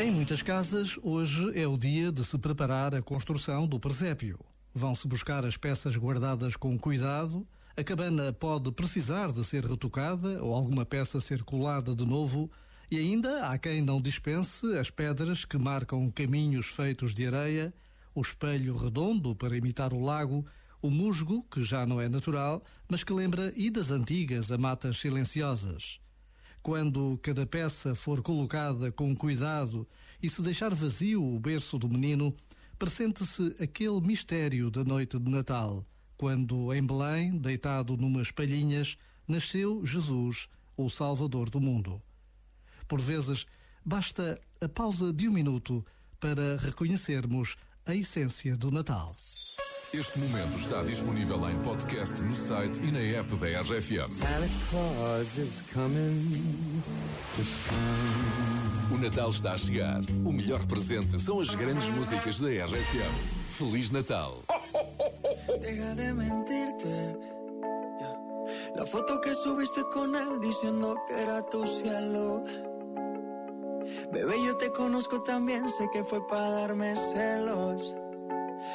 Em muitas casas, hoje é o dia de se preparar a construção do presépio. Vão-se buscar as peças guardadas com cuidado. A cabana pode precisar de ser retocada ou alguma peça ser colada de novo. E ainda há quem não dispense as pedras que marcam caminhos feitos de areia, o espelho redondo para imitar o lago, o musgo, que já não é natural, mas que lembra idas antigas a matas silenciosas. Quando cada peça for colocada com cuidado e se deixar vazio o berço do menino, pressente-se aquele mistério da noite de Natal, quando em Belém, deitado numas palhinhas, nasceu Jesus, o Salvador do mundo. Por vezes, basta a pausa de um minuto para reconhecermos a essência do Natal. Este momento está disponível em podcast no site e na app da RFM. Santa Claus is coming to town. O Natal está a chegar. O melhor presente são as grandes músicas da RFM. Feliz Natal. Deja de mentirte. La foto que subiste con él diciendo que era tu cielo. Bebé, yo te conozco también, sé que fue para darme celos.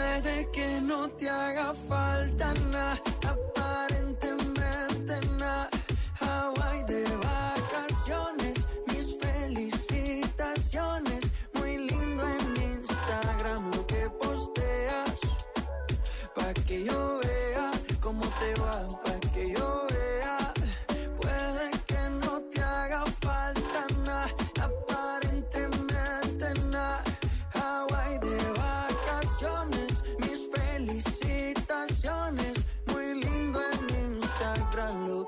Puede que no te haga falta nada,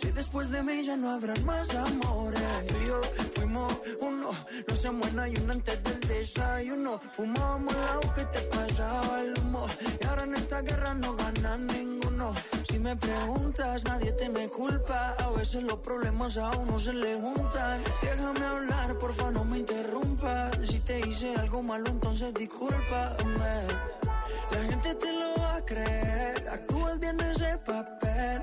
Si después de mí ya no habrán más amores. Tú y yo fuimos uno, no se muera y uno antes del desayuno. Fumábamos el agua que te pasaba el humo. Y ahora en esta guerra no gana ninguno. Si me preguntas, nadie te me culpa. A veces los problemas a uno se le juntan. Déjame hablar, porfa, no me interrumpas. Si te hice algo malo, entonces discúlpame. La gente te lo va a creer. Actúas bien ese papel,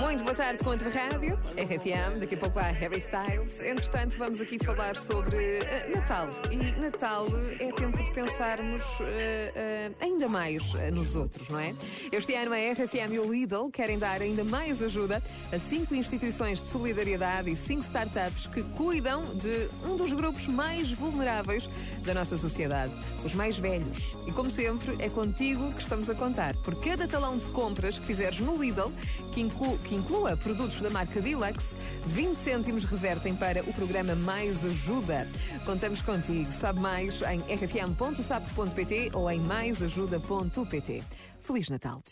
Muito boa tarde com a tua rádio, RFM. Daqui a pouco há Harry Styles. Entretanto, vamos aqui falar sobre eh, Natal. E Natal é tempo de pensarmos eh, eh, ainda mais eh, nos outros, não é? Este ano a RFM e o Lidl querem dar ainda mais ajuda a cinco instituições de solidariedade e cinco startups que cuidam de um dos grupos mais vulneráveis da nossa sociedade, os mais velhos. E como sempre, é contigo que estamos a contar. Por cada talão de compras que fizeres no Lidl, que, que inclua produtos da marca Deluxe, 20 cêntimos revertem para o programa Mais Ajuda. Contamos contigo. Sabe mais em rfm.sapo.pt ou em maisajuda.pt. Feliz Natal!